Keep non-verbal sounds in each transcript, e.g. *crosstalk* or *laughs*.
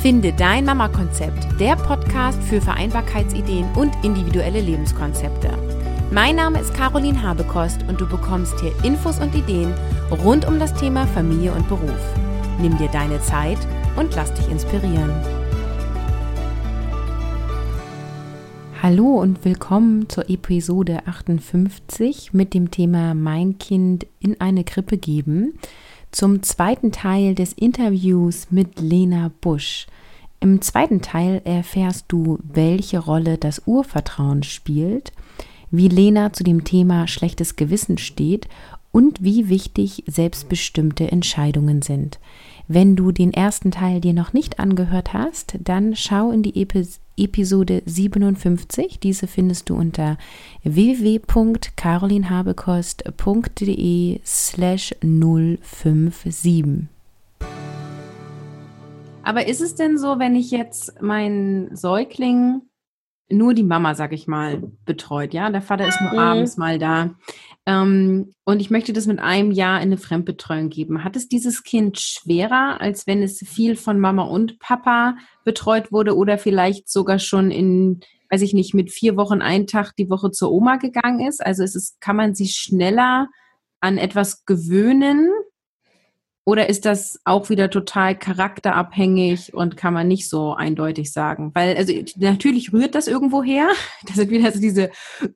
Finde dein Mama-Konzept, der Podcast für Vereinbarkeitsideen und individuelle Lebenskonzepte. Mein Name ist Caroline Habekost und du bekommst hier Infos und Ideen rund um das Thema Familie und Beruf. Nimm dir deine Zeit und lass dich inspirieren. Hallo und willkommen zur Episode 58 mit dem Thema Mein Kind in eine Krippe geben zum zweiten Teil des Interviews mit Lena Busch. Im zweiten Teil erfährst du, welche Rolle das Urvertrauen spielt, wie Lena zu dem Thema schlechtes Gewissen steht und wie wichtig selbstbestimmte Entscheidungen sind. Wenn du den ersten Teil dir noch nicht angehört hast, dann schau in die Episode Episode 57. Diese findest du unter www.carolinhabekost.de slash 057. Aber ist es denn so, wenn ich jetzt meinen Säugling nur die Mama, sag ich mal, betreut, ja? Der Vater ist nur mhm. abends mal da. Ähm, und ich möchte das mit einem Jahr in eine Fremdbetreuung geben. Hat es dieses Kind schwerer, als wenn es viel von Mama und Papa betreut wurde oder vielleicht sogar schon in, weiß ich nicht, mit vier Wochen einen Tag die Woche zur Oma gegangen ist? Also ist es, kann man sich schneller an etwas gewöhnen oder ist das auch wieder total charakterabhängig und kann man nicht so eindeutig sagen? Weil, also natürlich rührt das irgendwo her. *laughs* Das sind wieder so diese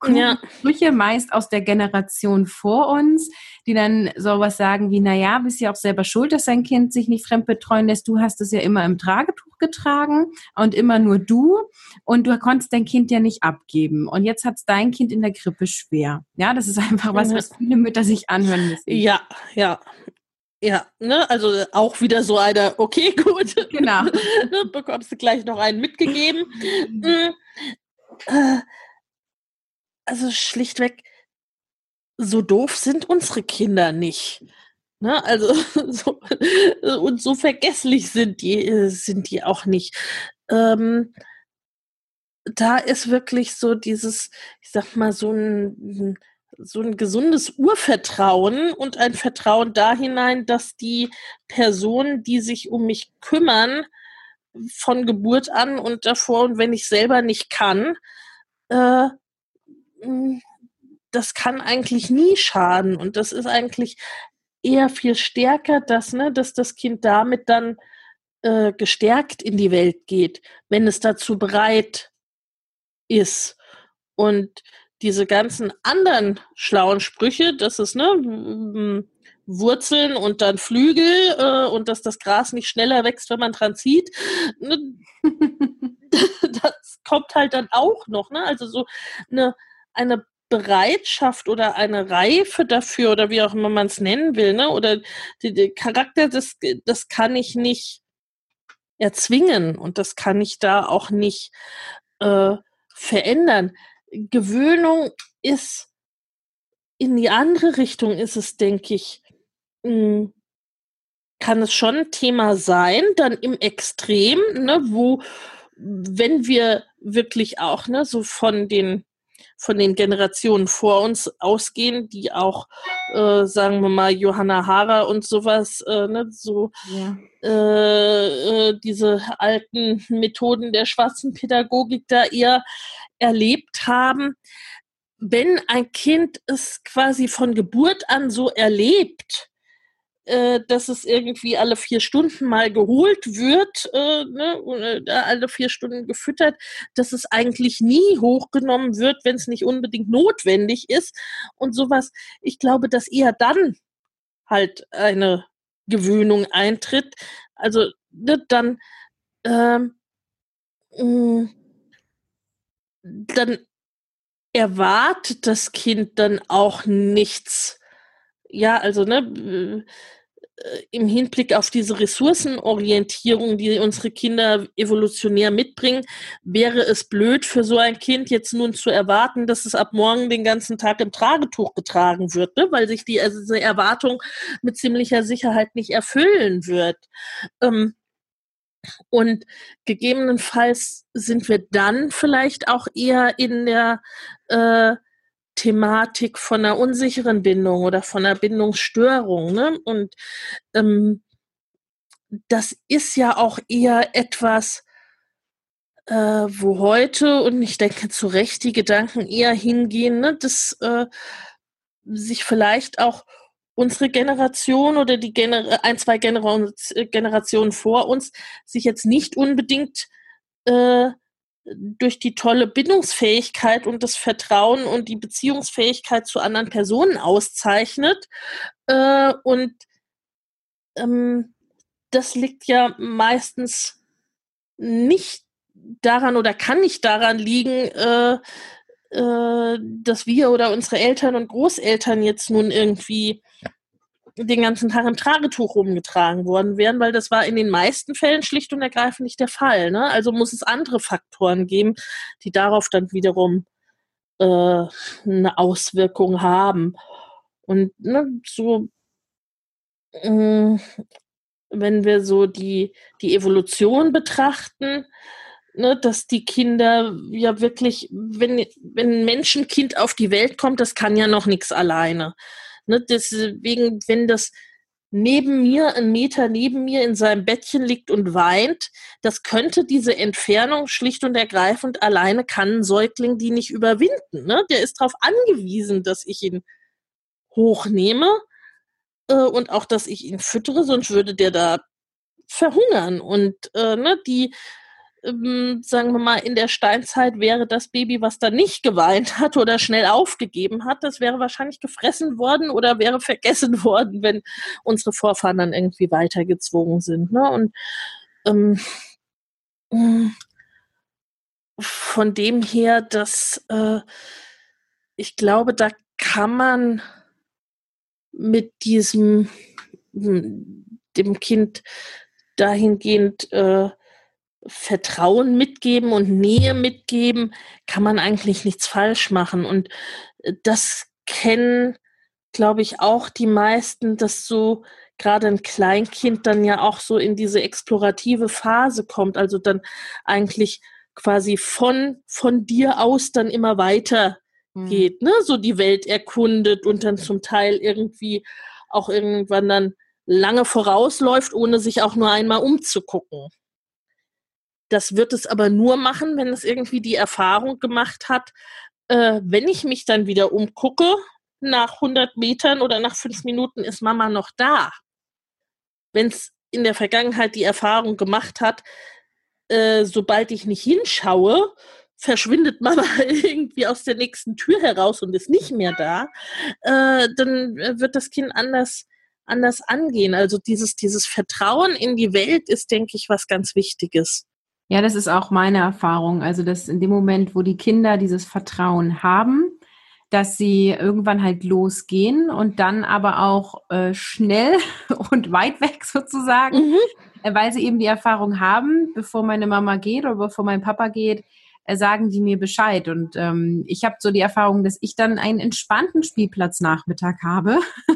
ja. Sprüche meist aus der Generation vor uns, die dann sowas sagen wie, naja, bist ja auch selber schuld, dass dein Kind sich nicht fremd betreuen lässt. Du hast es ja immer im Tragetuch getragen und immer nur du und du konntest dein Kind ja nicht abgeben. Und jetzt hat es dein Kind in der Krippe schwer. Ja, das ist *laughs* einfach was, was viele Mütter sich anhören müssen. Ja, ja. Ja, ne, also auch wieder so eine, okay, *laughs* gut, genau. Ne, bekommst du gleich noch einen mitgegeben. Mhm. Äh, also schlichtweg, so doof sind unsere Kinder nicht. Ne, also *laughs* so, und so vergesslich sind die, äh, sind die auch nicht. Ähm, da ist wirklich so dieses, ich sag mal, so ein, so ein gesundes Urvertrauen und ein Vertrauen da hinein, dass die Personen, die sich um mich kümmern, von Geburt an und davor und wenn ich selber nicht kann, äh, das kann eigentlich nie schaden und das ist eigentlich eher viel stärker, dass, ne, dass das Kind damit dann äh, gestärkt in die Welt geht, wenn es dazu bereit ist. Und diese ganzen anderen schlauen Sprüche, das ist ne Wurzeln und dann Flügel äh, und dass das Gras nicht schneller wächst, wenn man dran zieht. Ne, *laughs* das kommt halt dann auch noch, ne? Also so eine, eine Bereitschaft oder eine Reife dafür oder wie auch immer man es nennen will, ne? Oder der Charakter, das, das kann ich nicht erzwingen und das kann ich da auch nicht äh, verändern. Gewöhnung ist in die andere Richtung ist es, denke ich, hm, kann es schon ein Thema sein, dann im Extrem, ne, wo, wenn wir wirklich auch ne, so von den von den Generationen vor uns ausgehen, die auch, äh, sagen wir mal, Johanna Hara und sowas, äh, ne, so ja. äh, äh diese alten Methoden der schwarzen Pädagogik da eher erlebt haben. Wenn ein Kind es quasi von Geburt an so erlebt, äh, dass es irgendwie alle vier Stunden mal geholt wird, äh, ne, äh, alle vier Stunden gefüttert, dass es eigentlich nie hochgenommen wird, wenn es nicht unbedingt notwendig ist und sowas. Ich glaube, dass eher dann halt eine Gewöhnung eintritt. Also ne, dann ähm, mm, dann erwartet das Kind dann auch nichts. Ja, also ne, äh, im Hinblick auf diese Ressourcenorientierung, die unsere Kinder evolutionär mitbringen, wäre es blöd für so ein Kind jetzt nun zu erwarten, dass es ab morgen den ganzen Tag im Tragetuch getragen wird, ne? weil sich die also diese Erwartung mit ziemlicher Sicherheit nicht erfüllen wird. Ähm, und gegebenenfalls sind wir dann vielleicht auch eher in der äh, Thematik von einer unsicheren Bindung oder von einer Bindungsstörung. Ne? Und ähm, das ist ja auch eher etwas, äh, wo heute, und ich denke zu Recht, die Gedanken eher hingehen, ne, dass äh, sich vielleicht auch unsere Generation oder die Gener ein, zwei Gener Generationen vor uns sich jetzt nicht unbedingt äh, durch die tolle Bindungsfähigkeit und das Vertrauen und die Beziehungsfähigkeit zu anderen Personen auszeichnet. Äh, und ähm, das liegt ja meistens nicht daran oder kann nicht daran liegen, äh, äh, dass wir oder unsere Eltern und Großeltern jetzt nun irgendwie den ganzen Tag im Tragetuch rumgetragen worden wären, weil das war in den meisten Fällen schlicht und ergreifend nicht der Fall. Ne? Also muss es andere Faktoren geben, die darauf dann wiederum äh, eine Auswirkung haben. Und ne, so, äh, wenn wir so die, die Evolution betrachten, ne, dass die Kinder ja wirklich, wenn, wenn ein Menschenkind auf die Welt kommt, das kann ja noch nichts alleine. Ne, deswegen, wenn das neben mir, ein Meter neben mir in seinem Bettchen liegt und weint, das könnte diese Entfernung schlicht und ergreifend alleine kann ein Säugling die nicht überwinden. Ne? Der ist darauf angewiesen, dass ich ihn hochnehme äh, und auch, dass ich ihn füttere, sonst würde der da verhungern. Und äh, ne, die ähm, sagen wir mal, in der Steinzeit wäre das Baby, was da nicht geweint hat oder schnell aufgegeben hat, das wäre wahrscheinlich gefressen worden oder wäre vergessen worden, wenn unsere Vorfahren dann irgendwie weitergezwungen sind. Ne? Und ähm, von dem her, dass äh, ich glaube, da kann man mit diesem dem Kind dahingehend äh, Vertrauen mitgeben und Nähe mitgeben, kann man eigentlich nichts falsch machen. Und äh, das kennen, glaube ich, auch die meisten, dass so gerade ein Kleinkind dann ja auch so in diese explorative Phase kommt, also dann eigentlich quasi von, von dir aus dann immer weiter mhm. geht, ne? So die Welt erkundet und dann zum Teil irgendwie auch irgendwann dann lange vorausläuft, ohne sich auch nur einmal umzugucken. Das wird es aber nur machen, wenn es irgendwie die Erfahrung gemacht hat, äh, wenn ich mich dann wieder umgucke, nach 100 Metern oder nach fünf Minuten ist Mama noch da. Wenn es in der Vergangenheit die Erfahrung gemacht hat, äh, sobald ich nicht hinschaue, verschwindet Mama *laughs* irgendwie aus der nächsten Tür heraus und ist nicht mehr da, äh, dann wird das Kind anders anders angehen. Also dieses, dieses Vertrauen in die Welt ist, denke ich, was ganz Wichtiges. Ja, das ist auch meine Erfahrung. Also, dass in dem Moment, wo die Kinder dieses Vertrauen haben, dass sie irgendwann halt losgehen und dann aber auch äh, schnell *laughs* und weit weg sozusagen, mhm. äh, weil sie eben die Erfahrung haben, bevor meine Mama geht oder bevor mein Papa geht, äh, sagen die mir Bescheid. Und ähm, ich habe so die Erfahrung, dass ich dann einen entspannten Spielplatznachmittag habe, *laughs*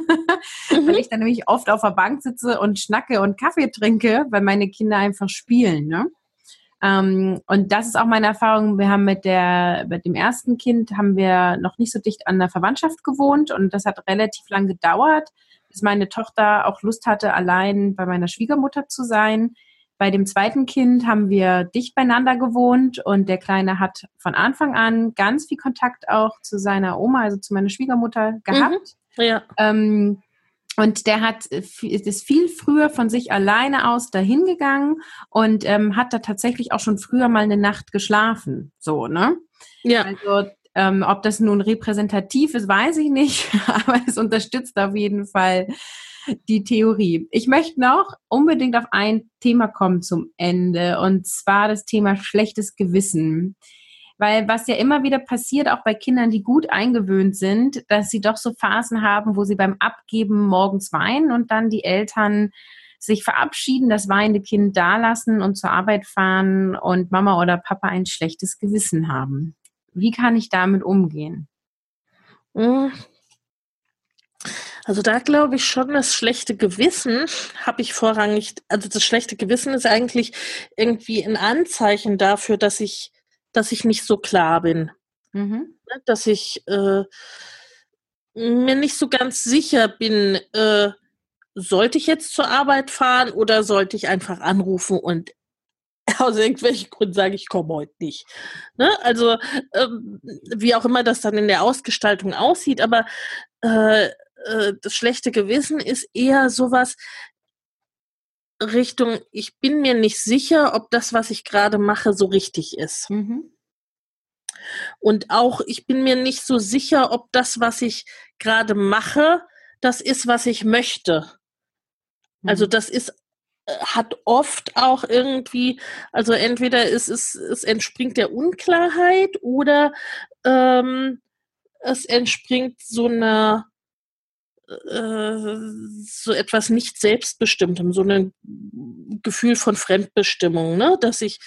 mhm. weil ich dann nämlich oft auf der Bank sitze und schnacke und Kaffee trinke, weil meine Kinder einfach spielen. Ne? Ähm, und das ist auch meine Erfahrung. Wir haben mit der, mit dem ersten Kind haben wir noch nicht so dicht an der Verwandtschaft gewohnt und das hat relativ lang gedauert, bis meine Tochter auch Lust hatte, allein bei meiner Schwiegermutter zu sein. Bei dem zweiten Kind haben wir dicht beieinander gewohnt und der Kleine hat von Anfang an ganz viel Kontakt auch zu seiner Oma, also zu meiner Schwiegermutter gehabt. Mhm, ja. Ähm, und der hat äh, ist viel früher von sich alleine aus dahin gegangen und ähm, hat da tatsächlich auch schon früher mal eine Nacht geschlafen. So, ne? Ja. Also ähm, ob das nun repräsentativ ist, weiß ich nicht, *laughs* aber es unterstützt auf jeden Fall die Theorie. Ich möchte noch unbedingt auf ein Thema kommen zum Ende und zwar das Thema schlechtes Gewissen. Weil was ja immer wieder passiert, auch bei Kindern, die gut eingewöhnt sind, dass sie doch so Phasen haben, wo sie beim Abgeben morgens weinen und dann die Eltern sich verabschieden, das weinende Kind dalassen und zur Arbeit fahren und Mama oder Papa ein schlechtes Gewissen haben. Wie kann ich damit umgehen? Hm. Also da glaube ich schon, das schlechte Gewissen habe ich vorrangig, also das schlechte Gewissen ist eigentlich irgendwie ein Anzeichen dafür, dass ich dass ich nicht so klar bin. Mhm. Ne, dass ich äh, mir nicht so ganz sicher bin, äh, sollte ich jetzt zur Arbeit fahren oder sollte ich einfach anrufen und *laughs* aus irgendwelchen Gründen sage ich komme heute nicht. Ne? Also ähm, wie auch immer das dann in der Ausgestaltung aussieht, aber äh, äh, das schlechte Gewissen ist eher sowas Richtung, ich bin mir nicht sicher, ob das, was ich gerade mache, so richtig ist. Mhm. Und auch, ich bin mir nicht so sicher, ob das, was ich gerade mache, das ist, was ich möchte. Also mhm. das ist äh, hat oft auch irgendwie, also entweder ist es, es entspringt der Unklarheit oder ähm, es entspringt so einer so etwas nicht selbstbestimmtem, so ein Gefühl von Fremdbestimmung, ne? dass ich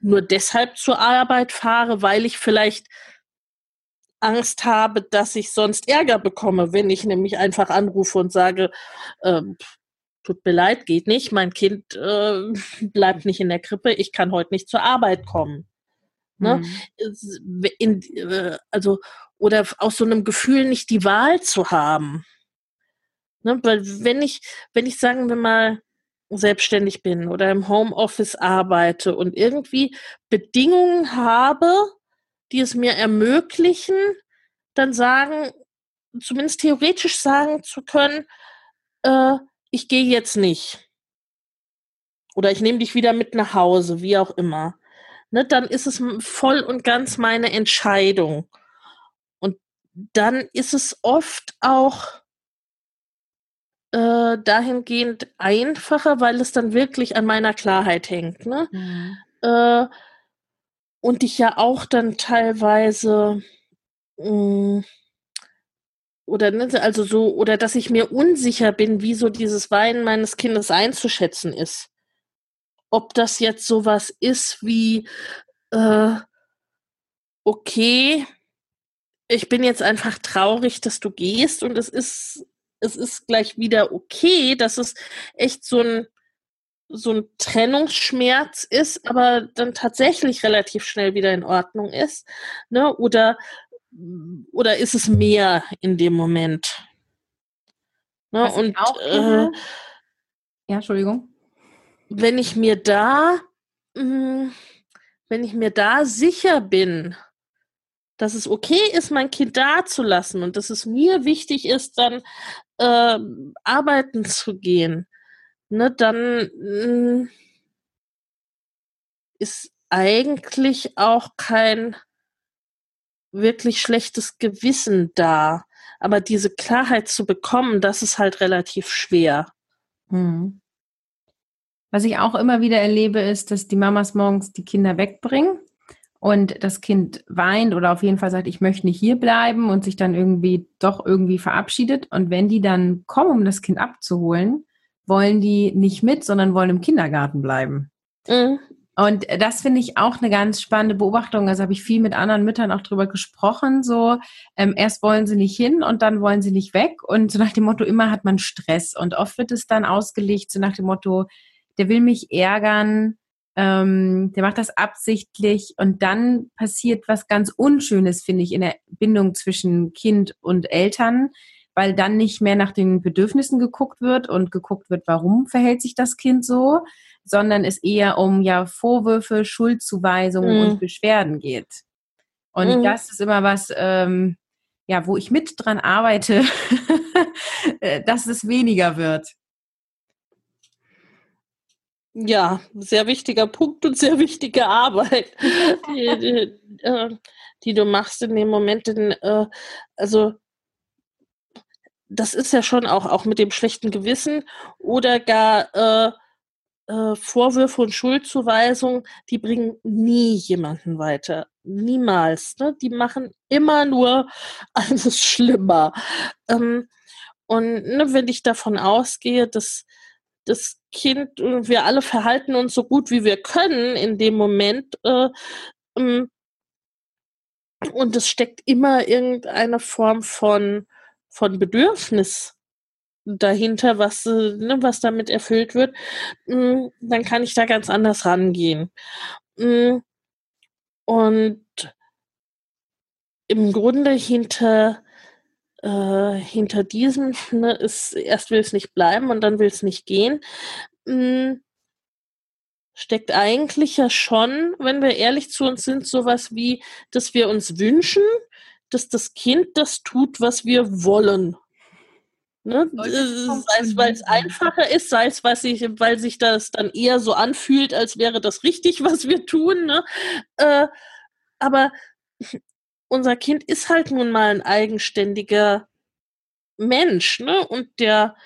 nur deshalb zur Arbeit fahre, weil ich vielleicht Angst habe, dass ich sonst Ärger bekomme, wenn ich nämlich einfach anrufe und sage, ähm, tut mir leid, geht nicht, mein Kind äh, *laughs* bleibt nicht in der Krippe, ich kann heute nicht zur Arbeit kommen. Ne? Mhm. In, äh, also, oder aus so einem Gefühl nicht die Wahl zu haben. Ne? Weil wenn ich, wenn ich sagen wir mal, selbstständig bin oder im Homeoffice arbeite und irgendwie Bedingungen habe, die es mir ermöglichen, dann sagen, zumindest theoretisch sagen zu können, äh, ich gehe jetzt nicht. Oder ich nehme dich wieder mit nach Hause, wie auch immer. Ne, dann ist es voll und ganz meine Entscheidung. Und dann ist es oft auch äh, dahingehend einfacher, weil es dann wirklich an meiner Klarheit hängt. Ne? Mhm. Äh, und ich ja auch dann teilweise mh, mm, oder ne, also so, oder dass ich mir unsicher bin, wie so dieses Weinen meines Kindes einzuschätzen ist. Ob das jetzt sowas ist wie, äh, okay, ich bin jetzt einfach traurig, dass du gehst und es ist, es ist gleich wieder okay, dass es echt so ein, so ein Trennungsschmerz ist, aber dann tatsächlich relativ schnell wieder in Ordnung ist. Ne? Oder oder ist es mehr in dem Moment? Ne? Und äh, ja, Entschuldigung. Wenn ich mir da, mh, hm, wenn ich mir da sicher bin, dass es okay ist, mein Kind da zu lassen und dass es mir wichtig ist, dann äh, arbeiten zu gehen, ne, dann mh, hm, ist eigentlich auch kein wirklich schlechtes Gewissen da. Aber diese Klarheit zu bekommen, das ist halt relativ schwer. Hm. Was ich auch immer wieder erlebe, ist, dass die Mamas morgens die Kinder wegbringen und das Kind weint oder auf jeden Fall sagt, ich möchte nicht hier bleiben und sich dann irgendwie doch irgendwie verabschiedet. Und wenn die dann kommen, um das Kind abzuholen, wollen die nicht mit, sondern wollen im Kindergarten bleiben. Mhm. Und das finde ich auch eine ganz spannende Beobachtung. Also habe ich viel mit anderen Müttern auch drüber gesprochen. So, ähm, erst wollen sie nicht hin und dann wollen sie nicht weg. Und so nach dem Motto, immer hat man Stress. Und oft wird es dann ausgelegt, so nach dem Motto, der will mich ärgern, ähm, der macht das absichtlich. Und dann passiert was ganz Unschönes, finde ich, in der Bindung zwischen Kind und Eltern, weil dann nicht mehr nach den Bedürfnissen geguckt wird und geguckt wird, warum verhält sich das Kind so, sondern es eher um ja Vorwürfe, Schuldzuweisungen mhm. und Beschwerden geht. Und mhm. das ist immer was, ähm, ja, wo ich mit dran arbeite, *laughs* äh, dass es weniger wird. Ja, sehr wichtiger Punkt und sehr wichtige Arbeit, die, die, äh, die, du machst in dem Moment. Denn, äh, also das ist ja schon auch, auch mit dem schlechten Gewissen oder gar äh, äh, Vorwürfe und Schuldzuweisungen, die bringen nie jemanden weiter. Niemals. Ne? Die machen immer nur *laughs* alles schlimmer. Ähm, und ne, wenn ich davon ausgehe, dass das Kind und wir alle verhalten uns so gut wie wir können in dem Moment, äh, ähm, und es steckt immer irgendeine Form von, von Bedürfnis dahinter, was, äh, ne, was damit erfüllt wird, hm, dann kann ich da ganz anders rangehen. Hm, und im Grunde hinter äh, hinter diesem ne, ist, erst will es nicht bleiben und dann will es nicht gehen, mh, hm, steckt eigentlich ja schon, wenn wir ehrlich zu uns sind, sowas wie, dass wir uns wünschen, dass das Kind das tut, was wir wollen. Ne? Sei es, weil es einfacher ist, sei es, weil sich, weil sich das dann eher so anfühlt, als wäre das richtig, *laughs* was wir tun. Ne? Äh, aber unser Kind ist halt nun mal ein eigenständiger Mensch, ne? Und der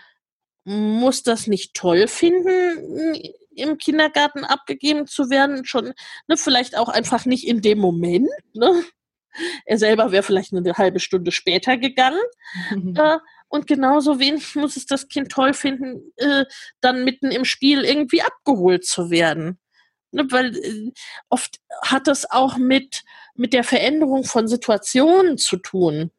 muss das nicht toll finden, im Kindergarten abgegeben zu werden, schon, ne, vielleicht auch einfach nicht in dem Moment, ne? Er selber wäre vielleicht eine halbe Stunde später gegangen. Mhm. *laughs* Äh, und genauso wenig muss es das Kind toll finden, äh, dann mitten im Spiel irgendwie abgeholt zu werden. Ne, weil äh, oft hat das auch mit, mit der Veränderung von Situationen zu tun.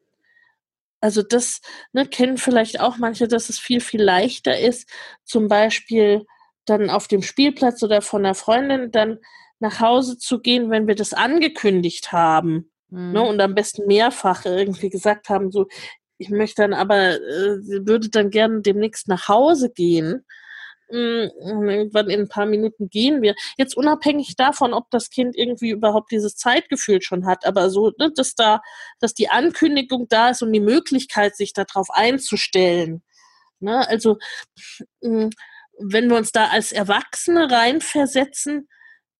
Also das ne, kennen vielleicht auch manche, dass es viel, viel leichter ist, zum Beispiel dann auf dem Spielplatz oder von einer Freundin dann nach Hause zu gehen, wenn wir das angekündigt haben. Mhm. Ne, und am besten mehrfach irgendwie gesagt haben, so, ich möchte dann aber, äh, würde dann gerne demnächst nach Hause gehen. Mm, irgendwann in ein paar Minuten gehen wir. Jetzt unabhängig davon, ob das Kind irgendwie überhaupt dieses Zeitgefühl schon hat, aber so, ne, dass da, dass die Ankündigung da ist und die Möglichkeit, sich darauf einzustellen. Ne? Also, mm, wenn wir uns da als Erwachsene reinversetzen,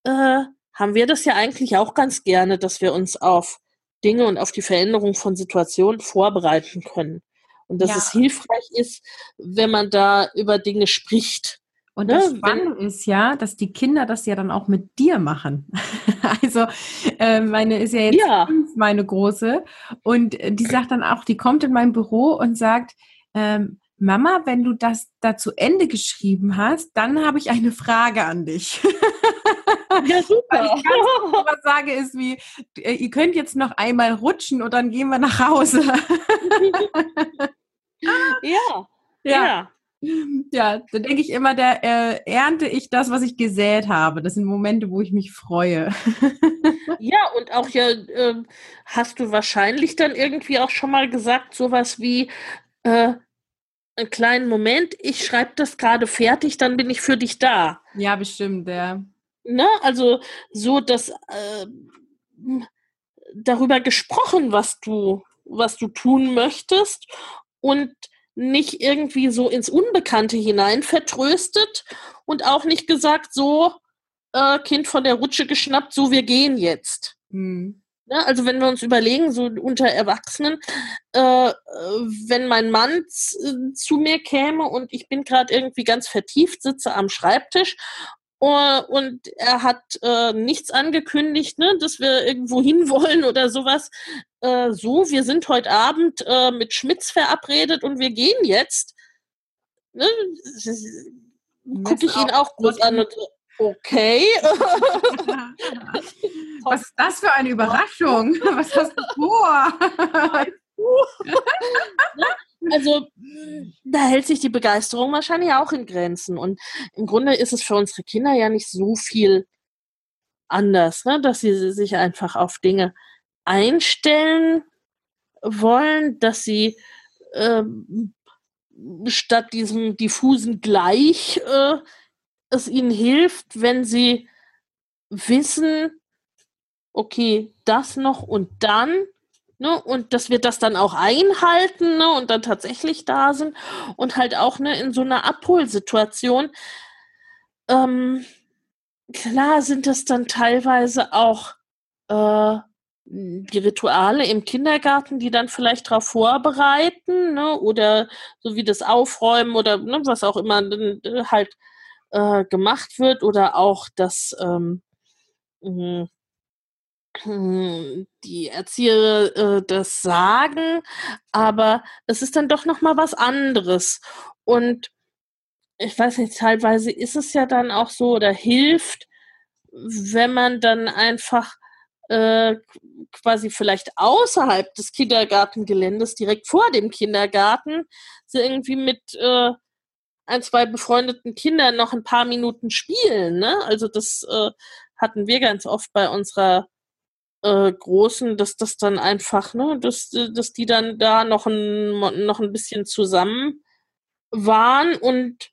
äh, haben wir das ja eigentlich auch ganz gerne, dass wir uns auf Dinge und auf die Veränderung von Situationen vorbereiten können. Und dass ja. es hilfreich ist, wenn man da über Dinge spricht. Und ne? das Spannende ist ja, dass die Kinder das ja dann auch mit dir machen. *laughs* also äh, meine ist ja jetzt ja. meine große und die sagt dann auch, die kommt in mein Büro und sagt, ähm, Mama, wenn du das da zu Ende geschrieben hast, dann habe ich eine Frage an dich. *laughs* Ja, *laughs* super. Was ich ganz sage ist wie, äh, ihr könnt jetzt noch einmal rutschen und dann gehen wir nach Hause. ja, ja. Ja, da denke ich immer, da äh, ernte ich das, was ich gesät habe. Das sind Momente, wo ich mich freue. *laughs* ja, und auch ja, äh, hast du wahrscheinlich dann irgendwie auch schon mal gesagt, sowas wie, äh, einen kleinen Moment, ich schreibe das gerade fertig, dann bin ich für dich da. Ja, bestimmt, ja. Ne? Also so, dass äh, darüber gesprochen, was du, was du tun möchtest und nicht irgendwie so ins Unbekannte hinein vertröstet und auch nicht gesagt, so, äh, Kind von der Rutsche geschnappt, so, wir gehen jetzt. Hm. Ja, ne, also wenn wir uns überlegen, so unter Erwachsenen, äh, wenn mein Mann zu mir käme und ich bin gerade irgendwie ganz vertieft, sitze am Schreibtisch und er hat äh, nichts angekündigt, ne, dass wir irgendwo *laughs* hinwollen oder sowas. Äh, so, wir sind heute Abend äh, mit Schmitz verabredet und wir gehen jetzt. Ne, Gucke ich ihn auch groß an und okay. *laughs* Was ist das für eine Überraschung? *laughs* Was hast du vor? Also da hält sich die Begeisterung wahrscheinlich auch in Grenzen. Und im Grunde ist es für unsere Kinder ja nicht so viel anders, ne? dass sie sich einfach auf Dinge einstellen wollen, dass sie ähm, statt diesem diffusen Gleich äh, es ihnen hilft, wenn sie wissen, okay, das noch und dann, ne, und dass wir das dann auch einhalten, ne, und dann tatsächlich da sind und halt auch, ne, in so einer Abholsituation, ähm, klar sind das dann teilweise auch äh, die Rituale im Kindergarten, die dann vielleicht darauf vorbereiten, ne, oder so wie das Aufräumen oder ne, was auch immer äh, halt äh, gemacht wird, oder auch das ähm, hm, hm, die Erzieher äh, das sagen, aber es ist dann doch noch mal was anderes und ich weiß nicht, teilweise ist es ja dann auch so oder hilft, wenn man dann einfach äh, quasi vielleicht außerhalb des Kindergartengeländes, direkt vor dem Kindergarten, so irgendwie mit äh, ein, zwei befreundeten Kindern noch ein paar Minuten spielen. Ne? Also das äh, hatten wir ganz oft bei unserer äh, Großen, dass das dann einfach, ne, dass, dass die dann da noch ein, noch ein bisschen zusammen waren und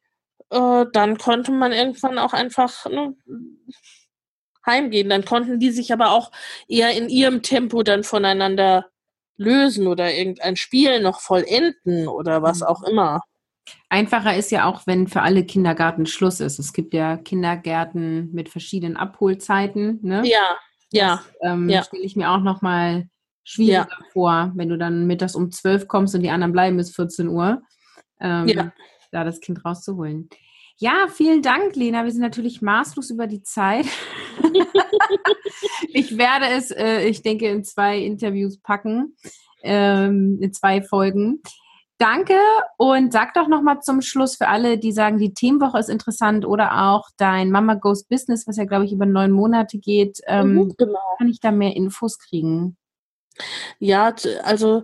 äh, dann konnte man irgendwann auch einfach ne, heimgehen. Dann konnten die sich aber auch eher in ihrem Tempo dann voneinander lösen oder irgendein Spiel noch vollenden oder was mhm. auch immer. Einfacher ist ja auch, wenn für alle Kindergarten Schluss ist. Es gibt ja Kindergärten mit verschiedenen Abholzeiten. Ne? Ja, ja. Das ähm, ja. stelle ich mir auch noch mal schwieriger ja. vor, wenn du dann mittags um 12 kommst und die anderen bleiben bis 14 Uhr. Ähm, ja. Da das Kind rauszuholen. Ja, vielen Dank, Lena. Wir sind natürlich maßlos über die Zeit. *laughs* ich werde es, äh, ich denke, in zwei Interviews packen, ähm, in zwei Folgen. Danke und sag doch nochmal zum Schluss für alle, die sagen, die Themenwoche ist interessant oder auch dein Mama Goes Business, was ja, glaube ich, über neun Monate geht. Ähm, mhm, genau. Kann ich da mehr Infos kriegen? Ja, also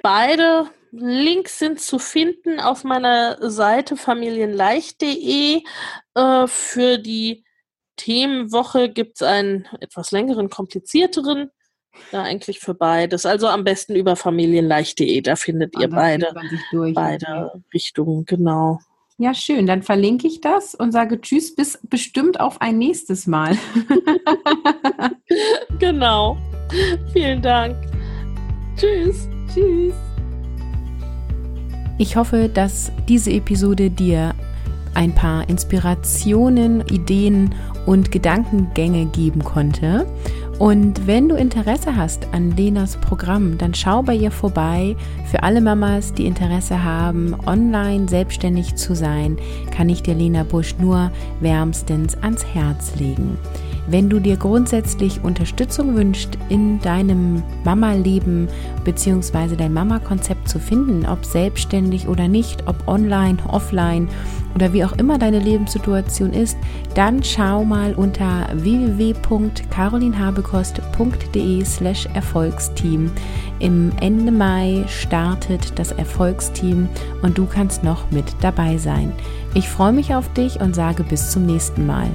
beide Links sind zu finden auf meiner Seite familienleicht.de. Äh, für die Themenwoche gibt es einen etwas längeren, komplizierteren ja, eigentlich für beides. Also am besten über familienleicht.de, da findet ihr beide, durch, beide okay. Richtungen, genau. Ja, schön. Dann verlinke ich das und sage Tschüss, bis bestimmt auf ein nächstes Mal. *laughs* *laughs* genau. Vielen Dank. Tschüss. Tschüss. Ich hoffe, dass diese Episode dir ein paar Inspirationen, Ideen und Gedankengänge geben konnte. Und wenn du Interesse hast an Lenas Programm, dann schau bei ihr vorbei. Für alle Mamas, die Interesse haben, online selbstständig zu sein, kann ich dir Lena Busch nur wärmstens ans Herz legen. Wenn du dir grundsätzlich Unterstützung wünschst, in deinem Mama-Leben bzw. dein Mama-Konzept zu finden, ob selbstständig oder nicht, ob online, offline oder wie auch immer deine Lebenssituation ist, dann schau mal unter www.carolinhabekost.de slash Erfolgsteam. Im Ende Mai startet das Erfolgsteam und du kannst noch mit dabei sein. Ich freue mich auf dich und sage bis zum nächsten Mal.